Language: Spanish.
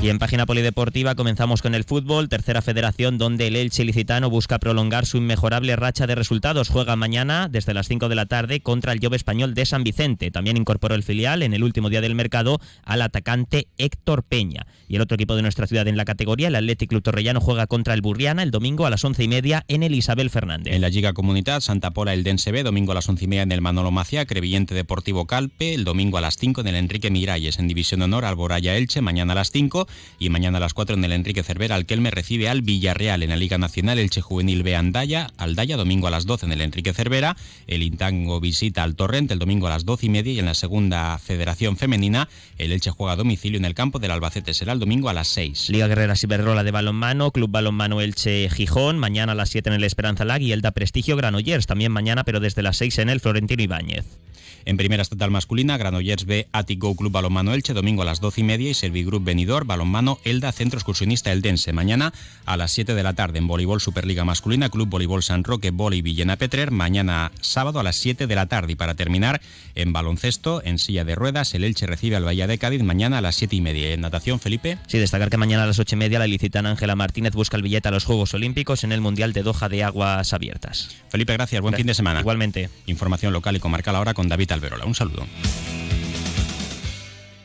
Y en página polideportiva comenzamos con el fútbol, tercera federación donde el Elche Licitano busca prolongar su inmejorable racha de resultados. Juega mañana desde las 5 de la tarde contra el Jove Español de San Vicente. También incorporó el filial en el último día del mercado al atacante Héctor Peña. Y el otro equipo de nuestra ciudad en la categoría, el Athletic Club Torrellano, juega contra el Burriana el domingo a las 11 y media en el Isabel Fernández. En la Liga Comunidad, Santa Pola el Dense B, domingo a las 11 y media en el Manolo Maciá, Crevillente Deportivo Calpe, el domingo a las 5 en el Enrique Miralles, en División de Honor Alboraya Elche, mañana a las 5 y mañana a las 4 en el Enrique Cervera, Alquelme recibe al Villarreal en la Liga Nacional, Elche Juvenil B Andaya, Aldaya, domingo a las 12 en el Enrique Cervera, el Intango visita al Torrente el domingo a las 12 y media y en la segunda Federación Femenina, el Elche juega a domicilio en el campo del Albacete, será el domingo a las 6. Liga Guerrera Ciberrola de balonmano, Club Balonmano Elche Gijón, mañana a las 7 en el Esperanza Lag y el da Prestigio Granollers, también mañana pero desde las 6 en el Florentino Ibáñez. En primera estatal masculina, Granollers B, Atico Club Balonmano Elche, domingo a las 12 y media y Servigroup Benidor, Balonmano Elda, Centro Excursionista Eldense. Mañana a las 7 de la tarde en Voleibol Superliga Masculina, Club Voleibol San Roque, Boli Villena Petrer. Mañana sábado a las 7 de la tarde. Y para terminar, en baloncesto, en silla de ruedas, el Elche recibe al Valle de Cádiz mañana a las 7 y media. En natación, Felipe. Sí, destacar que mañana a las 8 y media la licitana Ángela Martínez busca el billete a los Juegos Olímpicos en el Mundial de Doha de Aguas Abiertas. Felipe, gracias. Buen fin de semana. Igualmente. Información local y comarcal ahora con David Alberola. Un saludo.